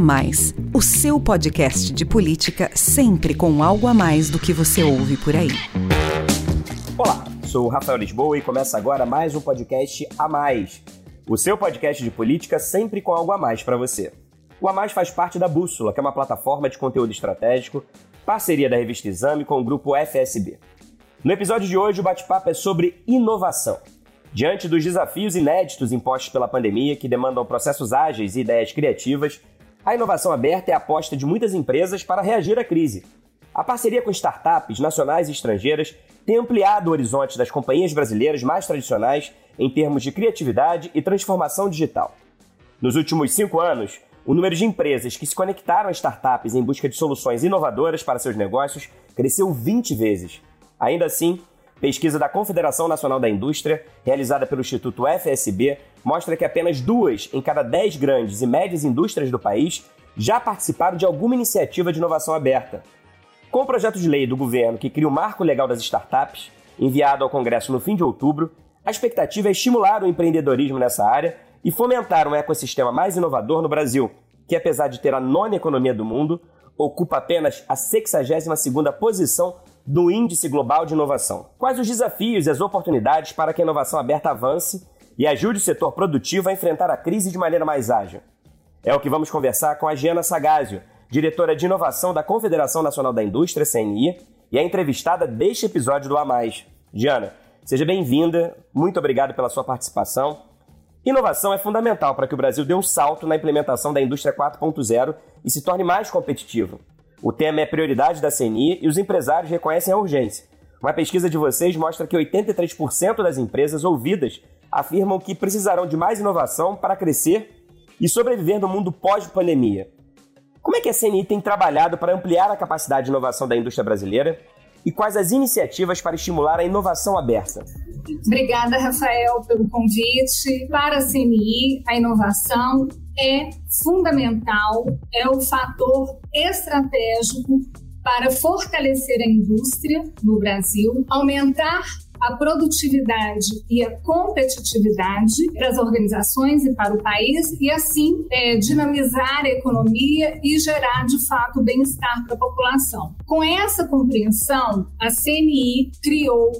Mais, o seu podcast de política sempre com algo a mais do que você ouve por aí. Olá, sou o Rafael Lisboa e começa agora mais um podcast A Mais, o seu podcast de política sempre com algo a mais para você. O A Mais faz parte da Bússola, que é uma plataforma de conteúdo estratégico, parceria da revista Exame com o grupo FSB. No episódio de hoje, o bate-papo é sobre inovação. Diante dos desafios inéditos impostos pela pandemia, que demandam processos ágeis e ideias criativas, a inovação aberta é a aposta de muitas empresas para reagir à crise. A parceria com startups nacionais e estrangeiras tem ampliado o horizonte das companhias brasileiras mais tradicionais em termos de criatividade e transformação digital. Nos últimos cinco anos, o número de empresas que se conectaram a startups em busca de soluções inovadoras para seus negócios cresceu 20 vezes. Ainda assim, Pesquisa da Confederação Nacional da Indústria, realizada pelo Instituto FSB, mostra que apenas duas em cada dez grandes e médias indústrias do país já participaram de alguma iniciativa de inovação aberta. Com o projeto de lei do governo que cria o Marco Legal das Startups, enviado ao Congresso no fim de outubro, a expectativa é estimular o empreendedorismo nessa área e fomentar um ecossistema mais inovador no Brasil, que apesar de ter a nona economia do mundo, ocupa apenas a 62ª posição do Índice Global de Inovação. Quais os desafios e as oportunidades para que a inovação aberta avance e ajude o setor produtivo a enfrentar a crise de maneira mais ágil? É o que vamos conversar com a Giana Sagásio, diretora de inovação da Confederação Nacional da Indústria, CNI, e a entrevistada deste episódio do A Mais. Giana, seja bem-vinda, muito obrigado pela sua participação. Inovação é fundamental para que o Brasil dê um salto na implementação da indústria 4.0 e se torne mais competitivo. O tema é prioridade da CNI e os empresários reconhecem a urgência. Uma pesquisa de vocês mostra que 83% das empresas ouvidas afirmam que precisarão de mais inovação para crescer e sobreviver no mundo pós-pandemia. Como é que a CNI tem trabalhado para ampliar a capacidade de inovação da indústria brasileira e quais as iniciativas para estimular a inovação aberta? Obrigada, Rafael, pelo convite. Para a CNI, a inovação é fundamental, é o fator estratégico para fortalecer a indústria no Brasil, aumentar a produtividade e a competitividade para as organizações e para o país e assim é, dinamizar a economia e gerar de fato bem-estar para a população. Com essa compreensão, a CNI criou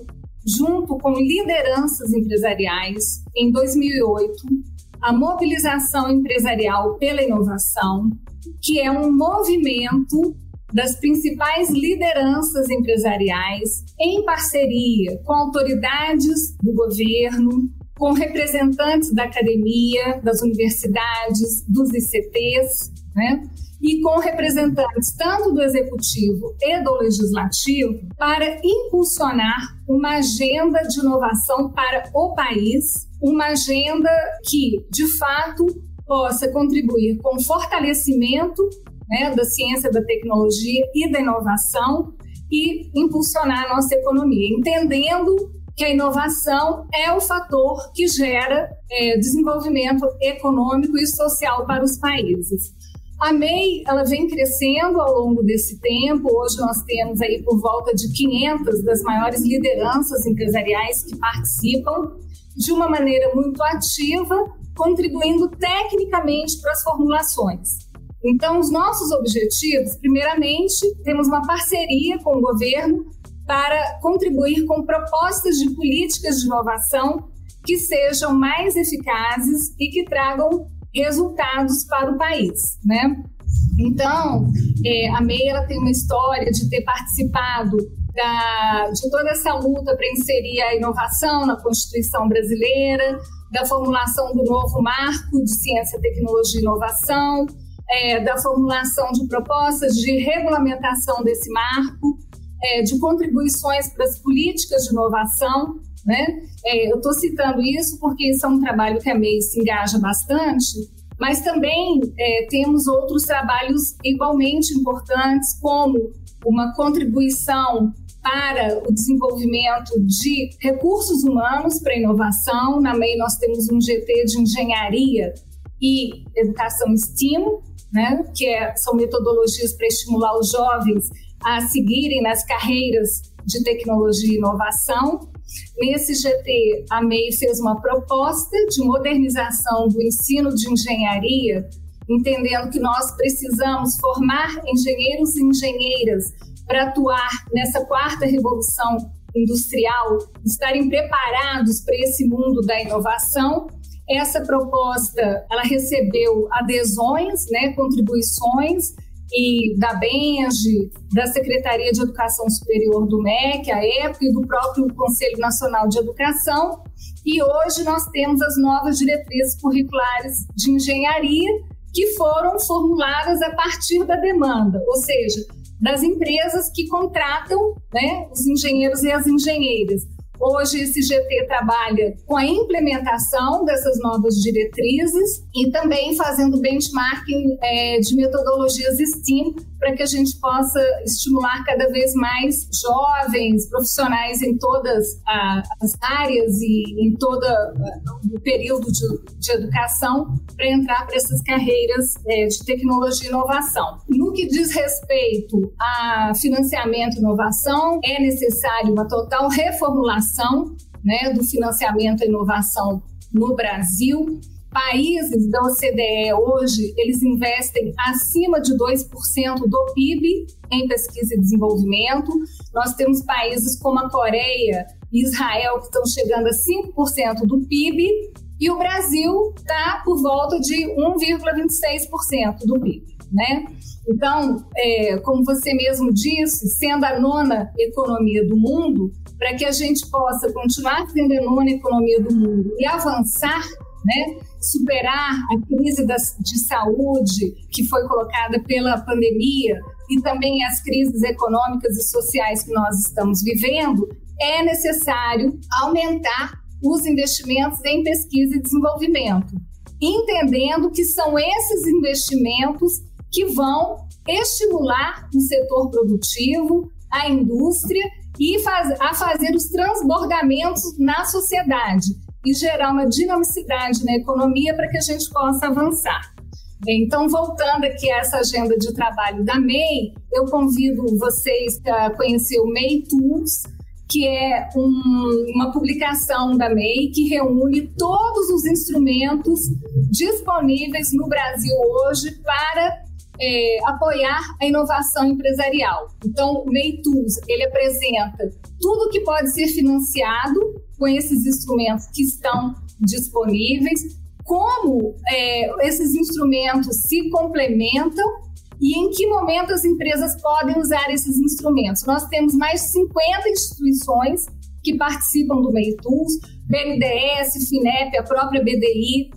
junto com lideranças empresariais em 2008 a mobilização empresarial pela inovação, que é um movimento das principais lideranças empresariais em parceria com autoridades do governo, com representantes da academia, das universidades, dos ICTs, né? e com representantes tanto do executivo e do legislativo para impulsionar uma agenda de inovação para o país, uma agenda que, de fato, possa contribuir com o fortalecimento né, da ciência, da tecnologia e da inovação e impulsionar a nossa economia, entendendo que a inovação é o fator que gera é, desenvolvimento econômico e social para os países. A MEI ela vem crescendo ao longo desse tempo. Hoje nós temos aí por volta de 500 das maiores lideranças empresariais que participam de uma maneira muito ativa, contribuindo tecnicamente para as formulações. Então, os nossos objetivos, primeiramente, temos uma parceria com o governo para contribuir com propostas de políticas de inovação que sejam mais eficazes e que tragam resultados para o país, né? Então, é, a MEI tem uma história de ter participado da, de toda essa luta para inserir a inovação na Constituição brasileira, da formulação do novo marco de ciência, tecnologia e inovação, é, da formulação de propostas de regulamentação desse marco, é, de contribuições para as políticas de inovação. Né? É, eu estou citando isso porque isso é um trabalho que a MEI se engaja bastante, mas também é, temos outros trabalhos igualmente importantes, como uma contribuição para o desenvolvimento de recursos humanos para inovação. Na MEI nós temos um GT de engenharia e educação STEAM, né, que é, são metodologias para estimular os jovens a seguirem nas carreiras de tecnologia e inovação. Nesse GT, a MEI fez uma proposta de modernização do ensino de engenharia entendendo que nós precisamos formar engenheiros e engenheiras para atuar nessa quarta revolução industrial, estarem preparados para esse mundo da inovação. Essa proposta, ela recebeu adesões, né, contribuições e da BENGE, da Secretaria de Educação Superior do MEC, a época, e do próprio Conselho Nacional de Educação. E hoje nós temos as novas diretrizes curriculares de engenharia que foram formuladas a partir da demanda, ou seja, das empresas que contratam né, os engenheiros e as engenheiras. Hoje, esse GT trabalha com a implementação dessas novas diretrizes e também fazendo benchmarking é, de metodologias STEAM para que a gente possa estimular cada vez mais jovens, profissionais em todas as áreas e em todo o período de, de educação para entrar para essas carreiras é, de tecnologia e inovação. No que diz respeito a financiamento e inovação, é necessário uma total reformulação né, do financiamento e inovação no Brasil países da OCDE hoje, eles investem acima de 2% do PIB em pesquisa e desenvolvimento. Nós temos países como a Coreia e Israel que estão chegando a 5% do PIB e o Brasil está por volta de 1,26% do PIB, né? Então, é, como você mesmo disse, sendo a nona economia do mundo, para que a gente possa continuar sendo a nona economia do mundo e avançar né? superar a crise das, de saúde que foi colocada pela pandemia e também as crises econômicas e sociais que nós estamos vivendo, é necessário aumentar os investimentos em pesquisa e desenvolvimento, entendendo que são esses investimentos que vão estimular o setor produtivo, a indústria e faz, a fazer os transbordamentos na sociedade e gerar uma dinamicidade na economia para que a gente possa avançar. Então, voltando aqui a essa agenda de trabalho da MEI, eu convido vocês a conhecer o MEI Tools, que é um, uma publicação da MEI que reúne todos os instrumentos disponíveis no Brasil hoje para é, apoiar a inovação empresarial. Então, o MEI Tools, ele apresenta tudo que pode ser financiado com esses instrumentos que estão disponíveis, como é, esses instrumentos se complementam e em que momento as empresas podem usar esses instrumentos. Nós temos mais de 50 instituições que participam do MEI Tools, BNDES, FINEP, a própria BDI,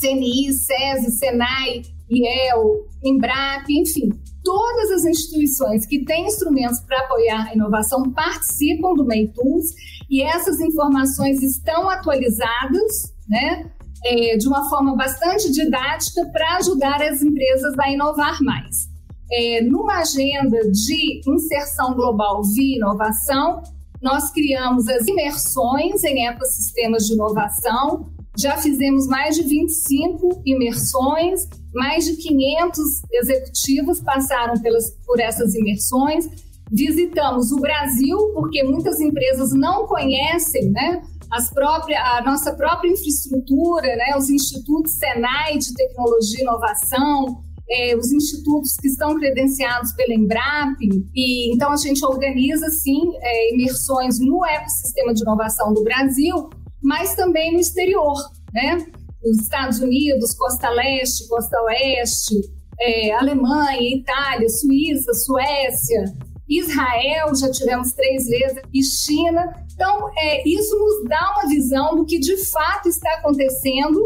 CNI, SESI, SENAI, IEL, Embrap, enfim, todas as instituições que têm instrumentos para apoiar a inovação participam do MEI Tools e essas informações estão atualizadas, né, é, de uma forma bastante didática para ajudar as empresas a inovar mais. É, numa agenda de inserção global via inovação, nós criamos as imersões em ecossistemas de inovação, já fizemos mais de 25 imersões, mais de 500 executivos passaram pelas, por essas imersões. Visitamos o Brasil, porque muitas empresas não conhecem né, as próprias, a nossa própria infraestrutura, né, os institutos Senai de Tecnologia e Inovação, é, os institutos que estão credenciados pela Embrap, e então a gente organiza, sim, é, imersões no ecossistema de inovação do Brasil, mas também no exterior, né? Os Estados Unidos, Costa Leste, Costa Oeste, é, Alemanha, Itália, Suíça, Suécia, Israel, já tivemos três vezes, e China. Então, é, isso nos dá uma visão do que de fato está acontecendo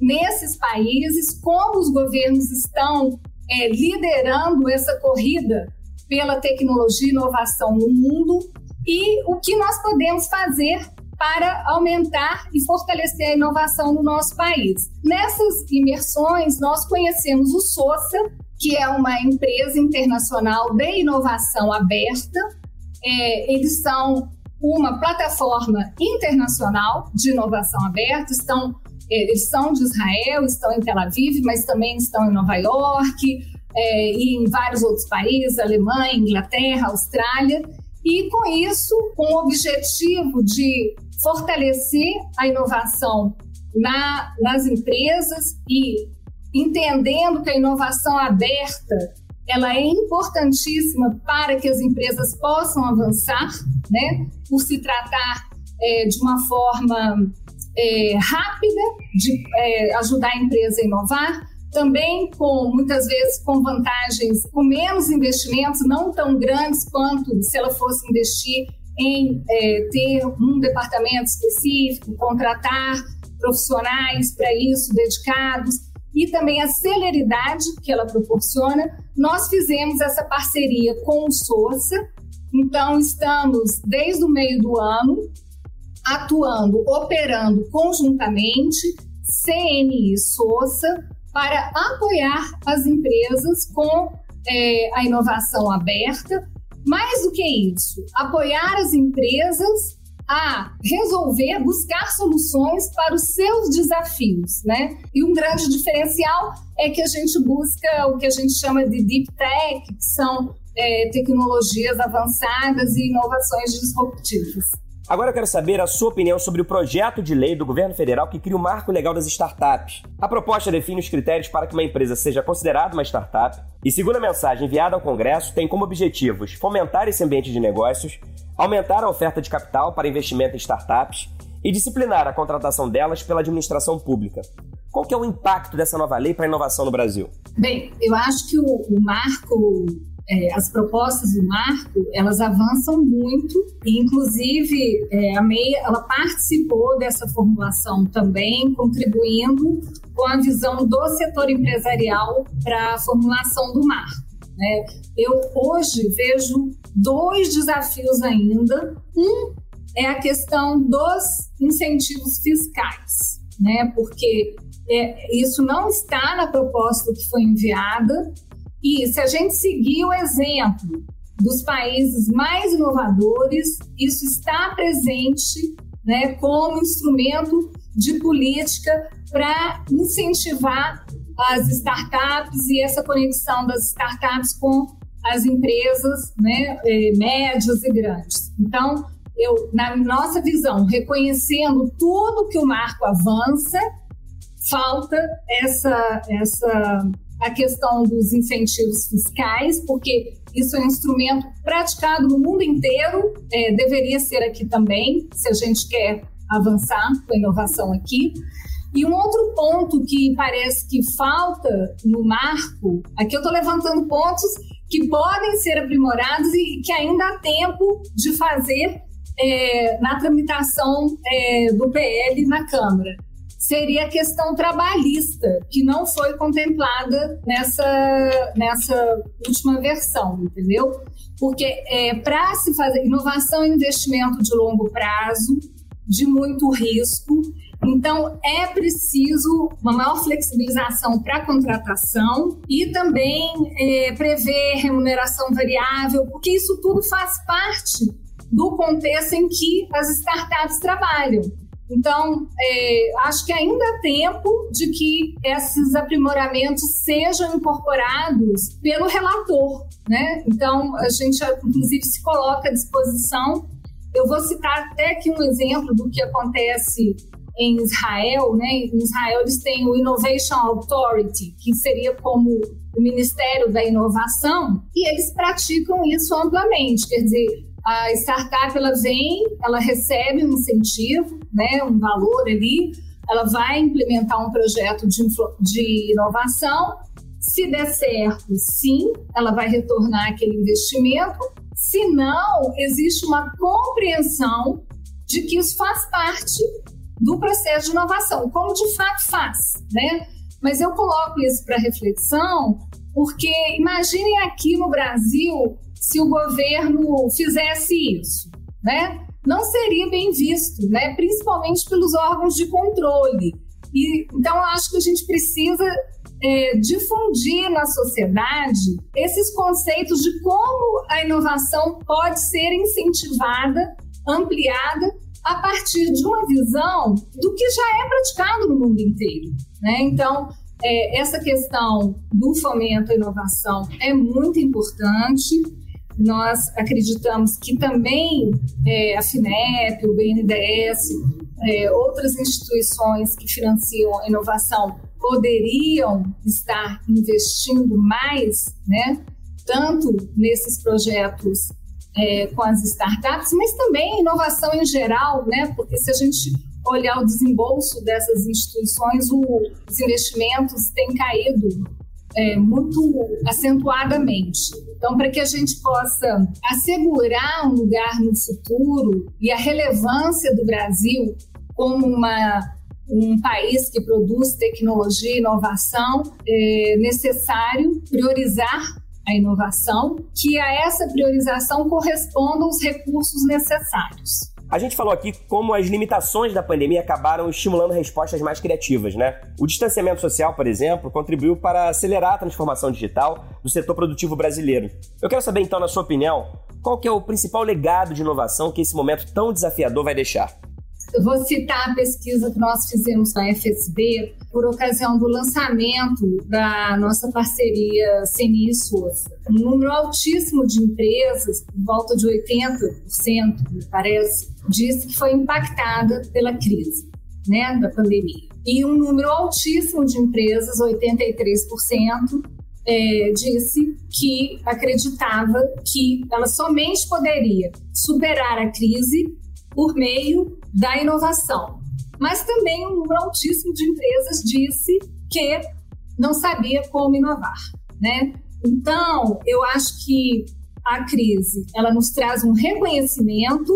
nesses países, como os governos estão é, liderando essa corrida pela tecnologia e inovação no mundo e o que nós podemos fazer para aumentar e fortalecer a inovação no nosso país. Nessas imersões, nós conhecemos o SOSA, que é uma empresa internacional de inovação aberta. É, eles são uma plataforma internacional de inovação aberta, estão, é, eles são de Israel, estão em Tel Aviv, mas também estão em Nova York é, e em vários outros países, Alemanha, Inglaterra, Austrália. E com isso, com o objetivo de fortalecer a inovação na, nas empresas e entendendo que a inovação aberta ela é importantíssima para que as empresas possam avançar, né? Por se tratar é, de uma forma é, rápida de é, ajudar a empresa a inovar, também com muitas vezes com vantagens, com menos investimentos, não tão grandes quanto se ela fosse investir em é, ter um departamento específico, contratar profissionais para isso dedicados e também a celeridade que ela proporciona. Nós fizemos essa parceria com o Sousa, então estamos desde o meio do ano atuando, operando conjuntamente, CNI Sousa, para apoiar as empresas com é, a inovação aberta. Mais do que isso, apoiar as empresas a resolver, buscar soluções para os seus desafios, né? E um grande diferencial é que a gente busca o que a gente chama de deep tech, que são é, tecnologias avançadas e inovações disruptivas. Agora eu quero saber a sua opinião sobre o projeto de lei do governo federal que cria o marco legal das startups. A proposta define os critérios para que uma empresa seja considerada uma startup e, segundo a mensagem enviada ao Congresso, tem como objetivos fomentar esse ambiente de negócios, aumentar a oferta de capital para investimento em startups e disciplinar a contratação delas pela administração pública. Qual que é o impacto dessa nova lei para a inovação no Brasil? Bem, eu acho que o, o marco é, as propostas do marco elas avançam muito e inclusive é, a MEI ela participou dessa formulação também contribuindo com a visão do setor empresarial para a formulação do marco né? eu hoje vejo dois desafios ainda um é a questão dos incentivos fiscais né porque é, isso não está na proposta que foi enviada e se a gente seguir o exemplo dos países mais inovadores, isso está presente né, como instrumento de política para incentivar as startups e essa conexão das startups com as empresas né, eh, médias e grandes. Então, eu, na nossa visão, reconhecendo tudo que o marco avança, falta essa, essa a questão dos incentivos fiscais, porque isso é um instrumento praticado no mundo inteiro, é, deveria ser aqui também, se a gente quer avançar com a inovação aqui. E um outro ponto que parece que falta no marco, aqui eu estou levantando pontos que podem ser aprimorados e que ainda há tempo de fazer é, na tramitação é, do PL na Câmara seria a questão trabalhista, que não foi contemplada nessa, nessa última versão, entendeu? Porque é, para se fazer inovação e investimento de longo prazo, de muito risco, então é preciso uma maior flexibilização para a contratação e também é, prever remuneração variável, porque isso tudo faz parte do contexto em que as startups trabalham. Então, é, acho que ainda há tempo de que esses aprimoramentos sejam incorporados pelo relator, né? Então, a gente, inclusive, se coloca à disposição. Eu vou citar até aqui um exemplo do que acontece em Israel, né? Em Israel eles têm o Innovation Authority, que seria como o Ministério da Inovação, e eles praticam isso amplamente, quer dizer, a startup ela vem, ela recebe um incentivo, né, um valor ali, ela vai implementar um projeto de, de inovação. Se der certo, sim, ela vai retornar aquele investimento. Se não, existe uma compreensão de que isso faz parte do processo de inovação, como de fato faz, né? Mas eu coloco isso para reflexão porque imaginem aqui no Brasil se o governo fizesse isso, né? Não seria bem visto, né? Principalmente pelos órgãos de controle. E, então, acho que a gente precisa é, difundir na sociedade esses conceitos de como a inovação pode ser incentivada, ampliada a partir de uma visão do que já é praticado no mundo inteiro. Né? Então, é, essa questão do fomento à inovação é muito importante. Nós acreditamos que também é, a FINEP, o BNDES, é, outras instituições que financiam a inovação poderiam estar investindo mais, né? Tanto nesses projetos é, com as startups, mas também inovação em geral, né? Porque se a gente olhar o desembolso dessas instituições, o, os investimentos têm caído é, muito acentuadamente. Então, para que a gente possa assegurar um lugar no futuro e a relevância do Brasil como uma, um país que produz tecnologia e inovação, é necessário priorizar a inovação, que a essa priorização correspondam os recursos necessários. A gente falou aqui como as limitações da pandemia acabaram estimulando respostas mais criativas, né? O distanciamento social, por exemplo, contribuiu para acelerar a transformação digital do setor produtivo brasileiro. Eu quero saber, então, na sua opinião, qual que é o principal legado de inovação que esse momento tão desafiador vai deixar? Eu vou citar a pesquisa que nós fizemos na FSB por ocasião do lançamento da nossa parceria CNI SUAS. Um número altíssimo de empresas, por volta de 80%, me parece, disse que foi impactada pela crise né, da pandemia. E um número altíssimo de empresas, 83%, é, disse que acreditava que ela somente poderia superar a crise por meio da inovação. Mas também um número altíssimo de empresas disse que não sabia como inovar, né? Então, eu acho que a crise, ela nos traz um reconhecimento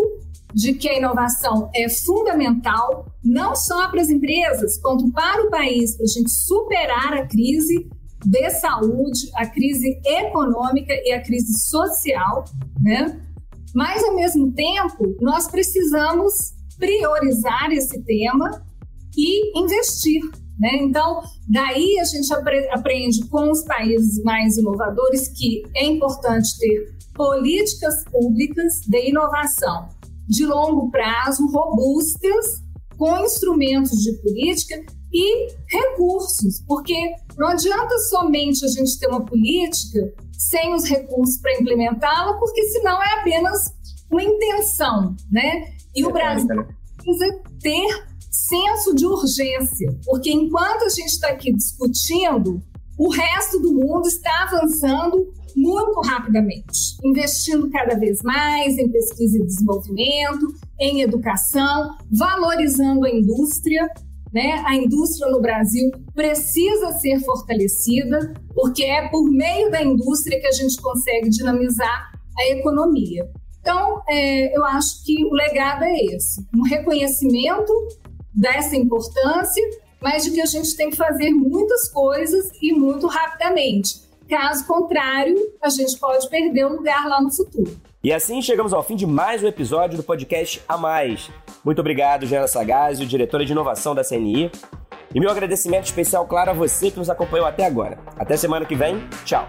de que a inovação é fundamental, não só para as empresas, quanto para o país, para a gente superar a crise de saúde, a crise econômica e a crise social, né? Mas, ao mesmo tempo, nós precisamos priorizar esse tema e investir. Né? Então, daí a gente aprende com os países mais inovadores que é importante ter políticas públicas de inovação de longo prazo, robustas, com instrumentos de política e recursos, porque não adianta somente a gente ter uma política sem os recursos para implementá-la, porque senão é apenas uma intenção, né? E o Brasil precisa ter senso de urgência, porque enquanto a gente está aqui discutindo, o resto do mundo está avançando muito rapidamente, investindo cada vez mais em pesquisa e desenvolvimento, em educação, valorizando a indústria né? A indústria no Brasil precisa ser fortalecida, porque é por meio da indústria que a gente consegue dinamizar a economia. Então, é, eu acho que o legado é esse: um reconhecimento dessa importância, mas de que a gente tem que fazer muitas coisas e muito rapidamente. Caso contrário, a gente pode perder o lugar lá no futuro. E assim chegamos ao fim de mais um episódio do podcast A Mais. Muito obrigado, Jana Sagazio, diretora de inovação da CNI. E meu agradecimento especial, claro, a você que nos acompanhou até agora. Até semana que vem. Tchau.